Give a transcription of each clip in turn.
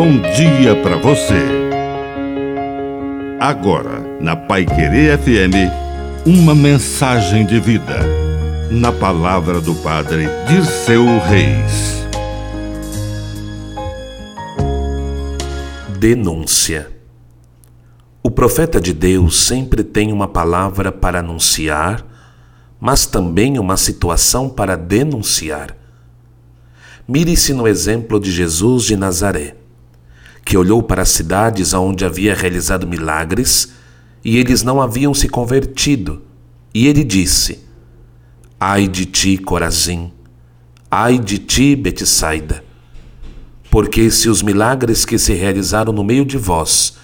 bom dia para você. Agora, na Pai Querer FM, uma mensagem de vida. Na palavra do Padre de seu Reis. Denúncia. O profeta de Deus sempre tem uma palavra para anunciar, mas também uma situação para denunciar. Mire-se no exemplo de Jesus de Nazaré, que olhou para as cidades onde havia realizado milagres e eles não haviam se convertido, e ele disse: Ai de ti, Corazim! Ai de ti, Betsaida! Porque se os milagres que se realizaram no meio de vós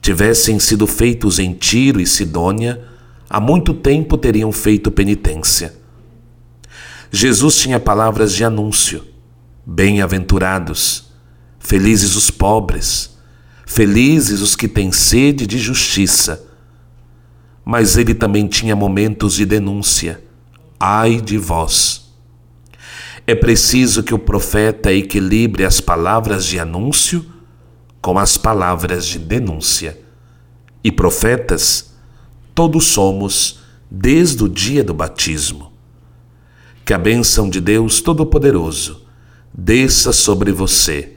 tivessem sido feitos em Tiro e Sidônia, há muito tempo teriam feito penitência. Jesus tinha palavras de anúncio Bem-aventurados, felizes os pobres, felizes os que têm sede de justiça. Mas ele também tinha momentos de denúncia. Ai de vós! É preciso que o profeta equilibre as palavras de anúncio com as palavras de denúncia. E profetas, todos somos desde o dia do batismo. Que a bênção de Deus Todo-Poderoso desça sobre você,